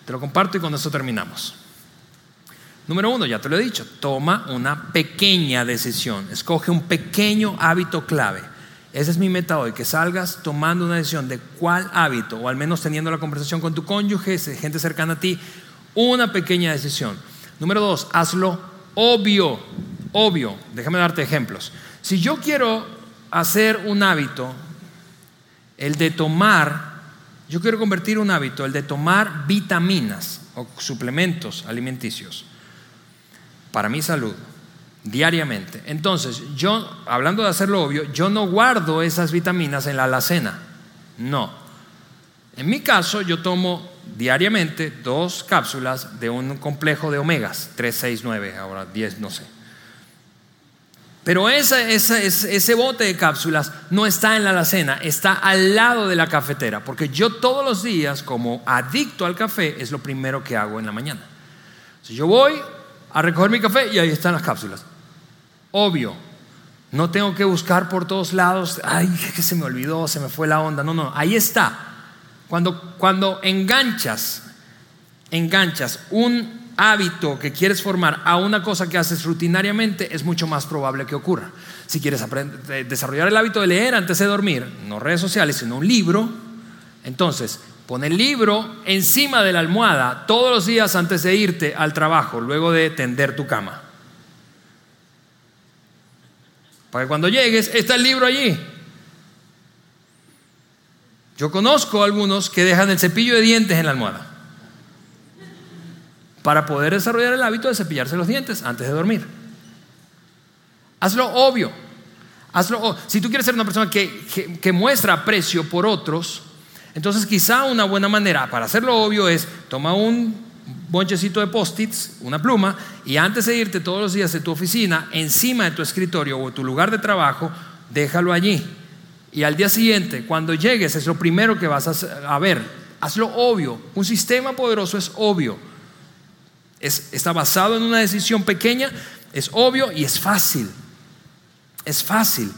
Te lo comparto y con eso terminamos. Número uno, ya te lo he dicho, toma una pequeña decisión, escoge un pequeño hábito clave. Esa es mi meta hoy, que salgas tomando una decisión de cuál hábito, o al menos teniendo la conversación con tu cónyuge, gente cercana a ti, una pequeña decisión. Número dos, hazlo obvio, obvio. Déjame darte ejemplos. Si yo quiero hacer un hábito, el de tomar, yo quiero convertir un hábito, el de tomar vitaminas o suplementos alimenticios para mi salud diariamente. Entonces, yo, hablando de hacerlo obvio, yo no guardo esas vitaminas en la alacena. No. En mi caso, yo tomo diariamente dos cápsulas de un complejo de omegas, 3, 6, 9, ahora 10, no sé. Pero ese bote de cápsulas no está en la alacena, está al lado de la cafetera, porque yo todos los días, como adicto al café, es lo primero que hago en la mañana. Si yo voy, a recoger mi café y ahí están las cápsulas. Obvio, no tengo que buscar por todos lados, ay, que se me olvidó, se me fue la onda. No, no, ahí está. Cuando, cuando enganchas, enganchas un hábito que quieres formar a una cosa que haces rutinariamente, es mucho más probable que ocurra. Si quieres aprender, desarrollar el hábito de leer antes de dormir, no redes sociales, sino un libro, entonces Pon el libro encima de la almohada todos los días antes de irte al trabajo, luego de tender tu cama. Para que cuando llegues, está el libro allí. Yo conozco algunos que dejan el cepillo de dientes en la almohada para poder desarrollar el hábito de cepillarse los dientes antes de dormir. Hazlo obvio. Hazlo, si tú quieres ser una persona que, que muestra aprecio por otros, entonces quizá una buena manera para hacerlo obvio es toma un bonchecito de post-its, una pluma, y antes de irte todos los días de tu oficina, encima de tu escritorio o tu lugar de trabajo, déjalo allí. Y al día siguiente, cuando llegues, es lo primero que vas a, ver. Hazlo obvio. Un sistema poderoso es obvio. está basado en una decisión pequeña, es obvio y es fácil. Es fácil.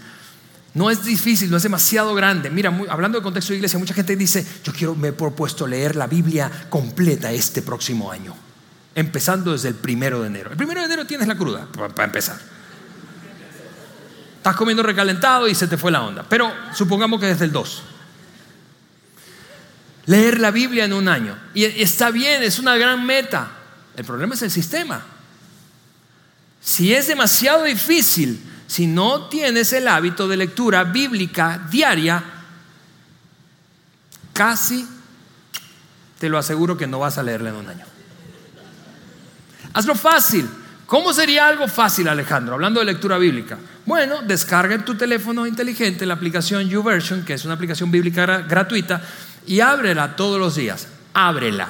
No es difícil, no es demasiado grande. Mira, hablando de contexto de iglesia, mucha gente dice, yo quiero, me he propuesto leer la Biblia completa este próximo año, empezando desde el primero de enero. El primero de enero tienes la cruda, para empezar. Estás comiendo recalentado y se te fue la onda. Pero supongamos que desde el 2. Leer la Biblia en un año. Y está bien, es una gran meta. El problema es el sistema. Si es demasiado difícil, si no tienes el hábito de lectura bíblica diaria, casi te lo aseguro que no vas a leerla en un año. Hazlo fácil. ¿Cómo sería algo fácil, Alejandro? Hablando de lectura bíblica. Bueno, descarga en tu teléfono inteligente la aplicación YouVersion, que es una aplicación bíblica gratuita, y ábrela todos los días. Ábrela.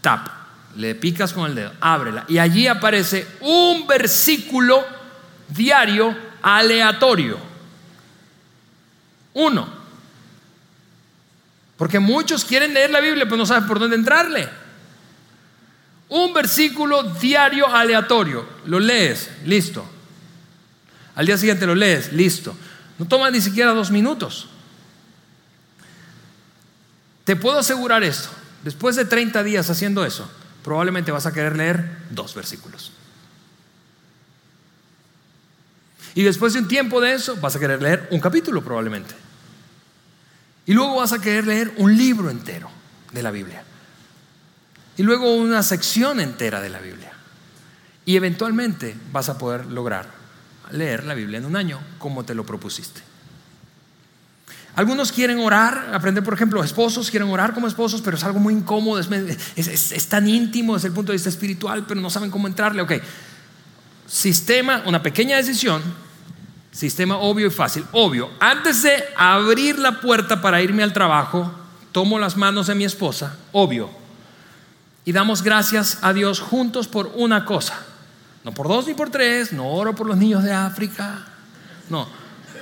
Tap. Le picas con el dedo. Ábrela. Y allí aparece un versículo diario aleatorio. Uno. Porque muchos quieren leer la Biblia, pero no saben por dónde entrarle. Un versículo diario aleatorio. Lo lees, listo. Al día siguiente lo lees, listo. No toma ni siquiera dos minutos. Te puedo asegurar esto. Después de 30 días haciendo eso, probablemente vas a querer leer dos versículos. Y después de un tiempo de eso, vas a querer leer un capítulo probablemente. Y luego vas a querer leer un libro entero de la Biblia. Y luego una sección entera de la Biblia. Y eventualmente vas a poder lograr leer la Biblia en un año como te lo propusiste. Algunos quieren orar, aprender, por ejemplo, esposos quieren orar como esposos, pero es algo muy incómodo, es, es tan íntimo desde el punto de vista espiritual, pero no saben cómo entrarle. Ok, sistema, una pequeña decisión, sistema obvio y fácil. Obvio, antes de abrir la puerta para irme al trabajo, tomo las manos de mi esposa, obvio, y damos gracias a Dios juntos por una cosa, No por dos ni por tres, no oro por los niños de África. No,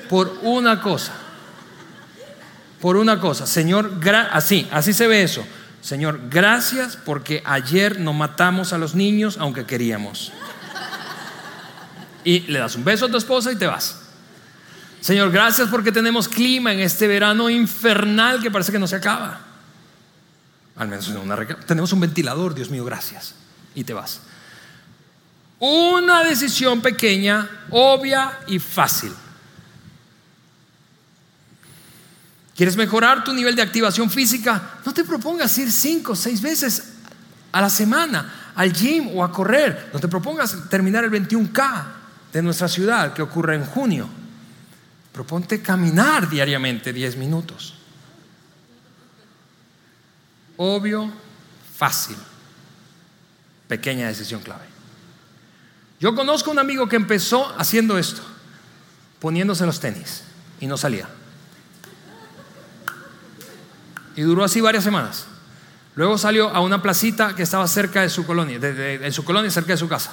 por una cosa. Por una cosa. Señor, así, así se ve eso. Señor, gracias porque ayer no matamos a los niños aunque queríamos. Y le das un beso a tu esposa y te vas. Señor, gracias porque tenemos clima en este verano infernal que parece que no se acaba. Al menos tenemos un ventilador, Dios mío, gracias. Y te vas. Una decisión pequeña, obvia y fácil. ¿Quieres mejorar tu nivel de activación física? No te propongas ir cinco seis veces a la semana al gym o a correr. No te propongas terminar el 21K de nuestra ciudad que ocurre en junio. Proponte caminar diariamente 10 minutos. Obvio, fácil. Pequeña decisión clave. Yo conozco un amigo que empezó haciendo esto, poniéndose los tenis y no salía. Y duró así varias semanas. Luego salió a una placita que estaba cerca de su colonia, en su colonia cerca de su casa.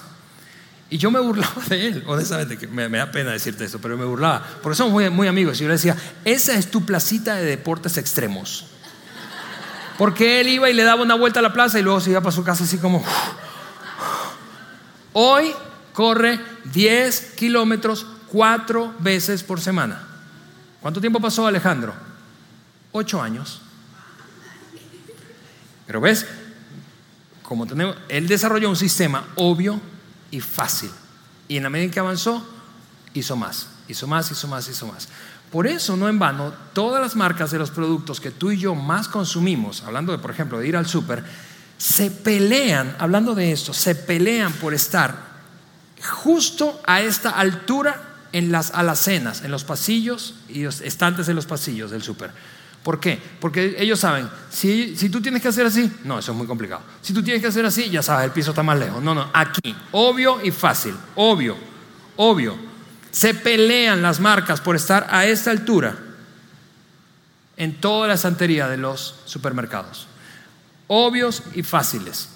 Y yo me burlaba de él, honestamente, que me, da pena decirte esto, pero me burlaba, porque somos muy, muy amigos. Y yo le decía, esa es tu placita de deportes extremos. Porque él iba y le daba una vuelta a la plaza y luego se iba para su casa así como... Hoy corre 10 kilómetros cuatro veces por semana. ¿Cuánto tiempo pasó Alejandro? Ocho años. Pero ves, como tenemos, él desarrolló un sistema obvio y fácil. Y en la medida en que avanzó, hizo más, hizo más, hizo más, hizo más. Por eso, no en vano, todas las marcas de los productos que tú y yo más consumimos, hablando de, por ejemplo, de ir al súper, se pelean, hablando de esto, se pelean por estar justo a esta altura en las alacenas, en los pasillos y los estantes de los pasillos del súper. ¿Por qué? Porque ellos saben, si, si, tú tienes que hacer así, no, eso es muy complicado. Si tú tienes que hacer así, ya sabes, el piso está más lejos. No, no, aquí, obvio y fácil, obvio, obvio. Se pelean las marcas por estar a esta altura en toda la estantería de los supermercados. Obvios y fáciles.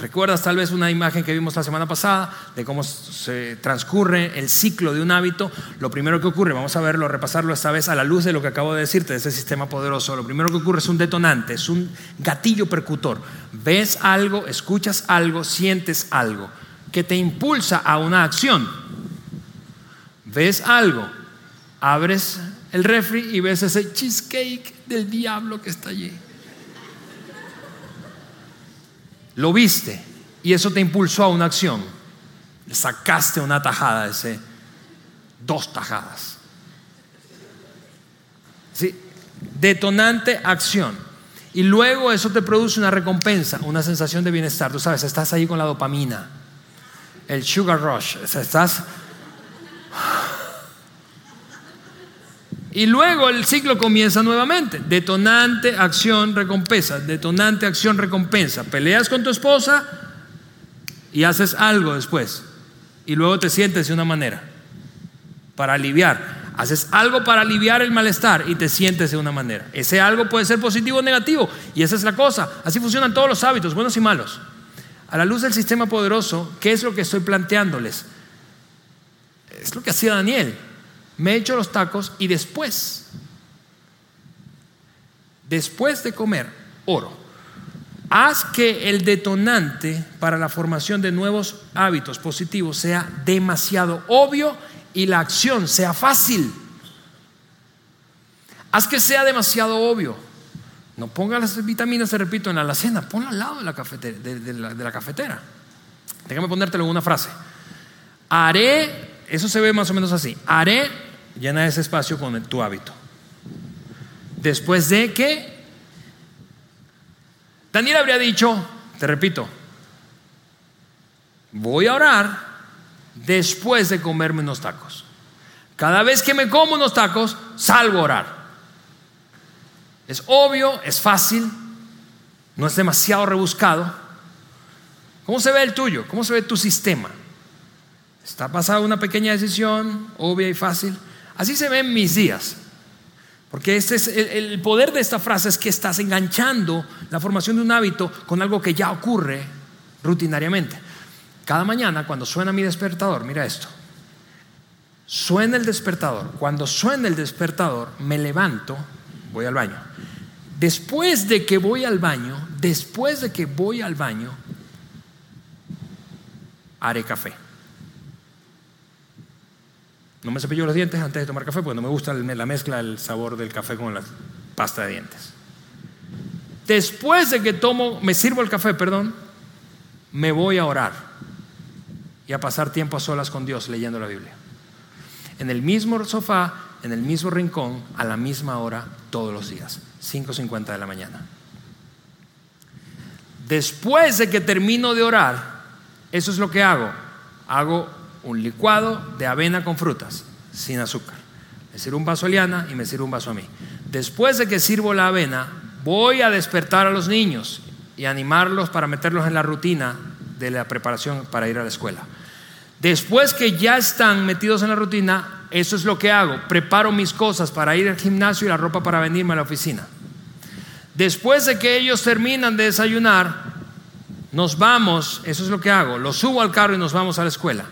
¿Recuerdas tal vez una imagen que vimos la semana pasada de cómo se transcurre el ciclo de un hábito? Lo primero que ocurre, vamos a verlo, repasarlo esta vez a la luz de lo que acabo de decirte, de ese sistema poderoso. Lo primero que ocurre es un detonante, es un gatillo percutor. Ves algo, escuchas algo, sientes algo que te impulsa a una acción. Ves algo, abres el refri y ves ese cheesecake del diablo que está allí. Lo viste y eso te impulsó a una acción. Sacaste una tajada, ese, dos tajadas. ¿Sí? Detonante acción. Y luego eso te produce una recompensa, una sensación de bienestar. Tú sabes, estás ahí con la dopamina, el sugar rush, estás Y luego el ciclo comienza nuevamente. Detonante, acción, recompensa. Detonante, acción, recompensa. Peleas con tu esposa y haces algo después. Y luego te sientes de una manera. Para aliviar. Haces algo para aliviar el malestar y te sientes de una manera. Ese algo puede ser positivo o negativo. Y esa es la cosa. Así funcionan todos los hábitos, buenos y malos. A la luz del sistema poderoso, ¿qué es lo que estoy planteándoles? Es lo que hacía Daniel me echo los tacos y después, después de comer, oro. Haz que el detonante para la formación de nuevos hábitos positivos sea demasiado obvio y la acción sea fácil. Haz que sea demasiado obvio. No ponga las vitaminas, te repito, en la alacena, ponla al lado de la cafetera. De la cafetera. Déjame ponértelo en una frase. Haré, eso se ve más o menos así, haré llena ese espacio con tu hábito. Después de que Daniel habría dicho, te repito, voy a orar después de comerme unos tacos. Cada vez que me como unos tacos, salgo a orar. Es obvio, es fácil, no es demasiado rebuscado. ¿Cómo se ve el tuyo? ¿Cómo se ve tu sistema? Está pasada una pequeña decisión, obvia y fácil. Así se ven mis días. Porque este es el, poder de esta frase es que estás enganchando la formación de un hábito con algo que ya ocurre rutinariamente. Cada mañana cuando suena mi despertador, mira esto, suena el despertador. Cuando suena el despertador, me levanto, voy al baño. Después de que voy al baño, después de que voy al baño, haré café. No me cepillo los dientes antes de tomar café porque no me gusta la mezcla, el sabor del café con la pasta de dientes. Después de que tomo, me sirvo el café, perdón, me voy a orar y a pasar tiempo a solas con Dios leyendo la Biblia en el mismo sofá, en el mismo rincón, a la misma hora, todos los días, 5.50 de la mañana. Después de que termino de orar, eso es lo que hago. Hago un licuado de avena con frutas, sin azúcar. Me sirvo un vaso a Liana y me sirvo un vaso a mí. Después de que sirvo la avena, voy a despertar a los niños y animarlos para meterlos en la rutina de la preparación para ir a la escuela. Después que ya están metidos en la rutina, eso es lo que hago. Preparo mis cosas para ir al gimnasio y la ropa para venirme a la oficina. Después de que ellos terminan de desayunar, nos vamos, eso es lo que hago, los subo al carro y nos vamos a la escuela.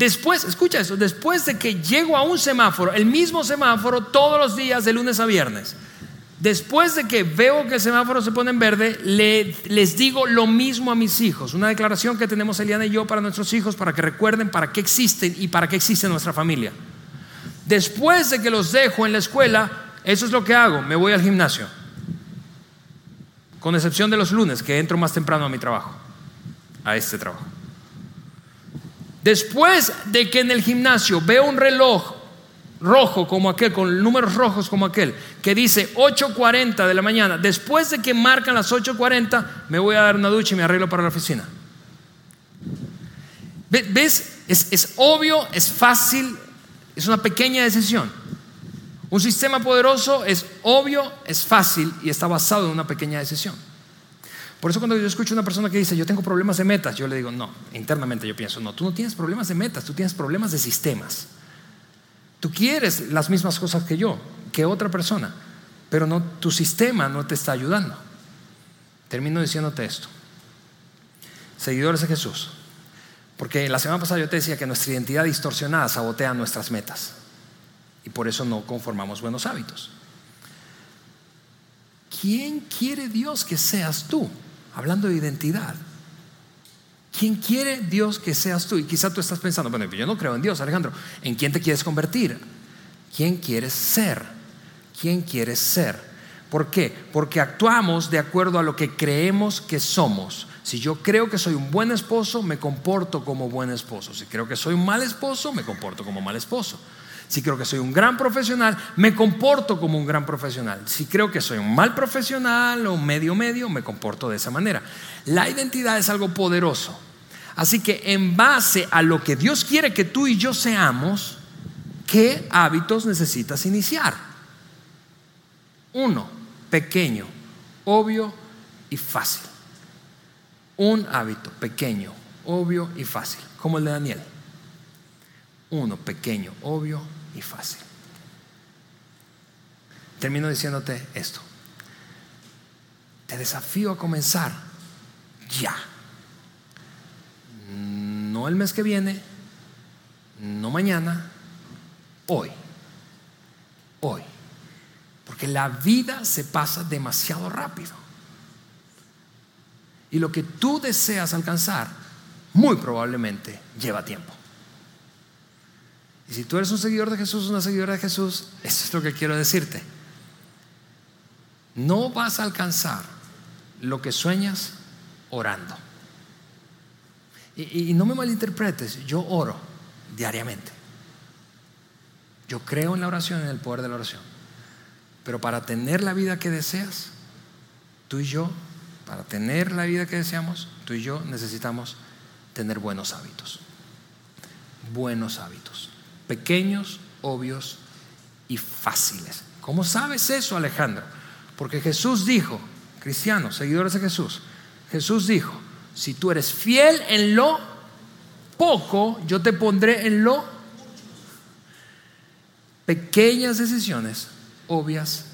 Después, escucha eso, después de que llego a un semáforo, el mismo semáforo todos los días de lunes a viernes, Después de que veo que el semáforo se pone en verde, les digo lo mismo a mis hijos. Una declaración que tenemos Eliana y yo para nuestros hijos, para que recuerden para qué existen y para qué existe nuestra familia. Después de que los dejo en la escuela, eso es lo que hago. Me voy al gimnasio. Con excepción de los lunes, que entro más temprano a mi trabajo, a este trabajo. Después de que en el gimnasio veo un reloj rojo como aquel, con números rojos como aquel, que dice 8.40 de la mañana, después de que marcan las 8.40, me voy a dar una ducha y me arreglo para la oficina. ¿Ves? Es, es obvio, es fácil, es una pequeña decisión. Un sistema poderoso es obvio, es fácil y está basado en una pequeña decisión. Por eso cuando yo escucho a una persona que dice, yo tengo problemas de metas, yo le digo, no, internamente yo pienso, no, tú no tienes problemas de metas, tú tienes problemas de sistemas. Tú quieres las mismas cosas que yo, que otra persona, pero no, tu sistema no te está ayudando. Termino diciéndote esto. Seguidores de Jesús. Porque la semana pasada yo te decía que nuestra identidad distorsionada sabotea nuestras metas. Y por eso no conformamos buenos hábitos. ¿Quién quiere Dios que seas tú? Hablando de identidad. ¿Quién quiere Dios que seas tú? Y quizá tú estás pensando, bueno, yo no creo en Dios, Alejandro. ¿En quién te quieres convertir? ¿Quién quieres ser? ¿Quién quieres ser? ¿Por qué? Porque actuamos de acuerdo a lo que creemos que somos. Si yo creo que soy un buen esposo, me comporto como buen esposo. Si creo que soy un mal esposo, me comporto como mal esposo. Si creo que soy un gran profesional, me comporto como un gran profesional. Si creo que soy un mal profesional o medio medio, me comporto de esa manera. La identidad es algo poderoso. Así que en base a lo que Dios quiere que tú y yo seamos, ¿qué hábitos necesitas iniciar? Uno, pequeño, obvio y fácil. Un hábito pequeño, obvio y fácil, como el de Daniel. Uno, pequeño, obvio y fácil. Termino diciéndote esto. Te desafío a comenzar ya. No el mes que viene, no mañana, hoy. Hoy. Porque la vida se pasa demasiado rápido. Y lo que tú deseas alcanzar, muy probablemente lleva tiempo. Y si tú eres un seguidor de Jesús, una seguidora de Jesús, eso es lo que quiero decirte. No vas a alcanzar lo que sueñas orando. Y, y, no me malinterpretes, yo oro diariamente. Yo creo en la oración, en el poder de la oración. Pero para tener la vida que deseas, tú y yo, para tener la vida que deseamos, tú y yo necesitamos tener buenos hábitos. Buenos hábitos pequeños, obvios y fáciles. ¿Cómo sabes eso, Alejandro? Porque Jesús dijo, cristianos, seguidores de Jesús, Jesús dijo, si tú eres fiel en lo poco, yo te pondré en lo pequeñas decisiones, obvias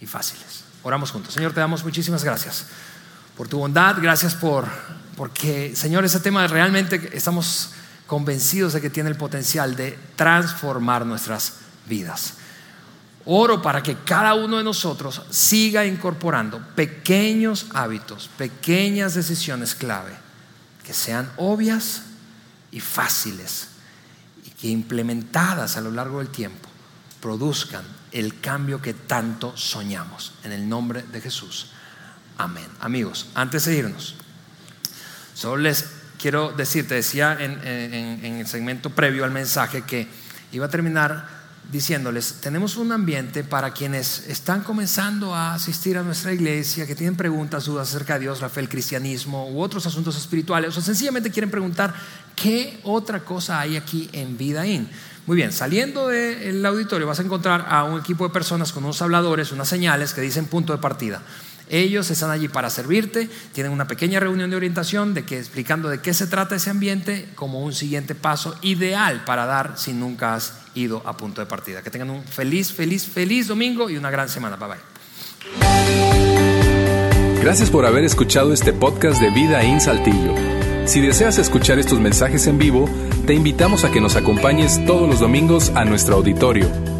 y fáciles. Oramos juntos. Señor, te damos muchísimas gracias por tu bondad, gracias por porque, Señor, ese tema realmente estamos convencidos de que tiene el potencial de transformar nuestras vidas. Oro para que cada uno de nosotros siga incorporando pequeños hábitos, pequeñas decisiones clave, que sean obvias y fáciles y que implementadas a lo largo del tiempo produzcan el cambio que tanto soñamos. En el nombre de Jesús. Amén. Amigos, antes de irnos, solo les quiero decir, te decía en, el segmento previo al mensaje que iba a terminar diciéndoles, tenemos un ambiente para quienes están comenzando a asistir a nuestra iglesia, que tienen preguntas, dudas acerca de Dios, la fe, el cristianismo u otros asuntos espirituales, o sencillamente quieren preguntar, ¿qué otra cosa hay aquí en Vida In? Muy bien, saliendo del auditorio vas a encontrar a un equipo de personas con unos habladores, unas señales que dicen punto de partida. Ellos están allí para servirte, tienen una pequeña reunión de orientación de que, explicando de qué se trata ese ambiente como un siguiente paso ideal para dar si nunca has ido a punto de partida. Que tengan un feliz, feliz, feliz domingo y una gran semana. Bye bye. Gracias por haber escuchado este podcast de Vida en Saltillo. Si deseas escuchar estos mensajes en vivo, te invitamos a que nos acompañes todos los domingos a nuestro auditorio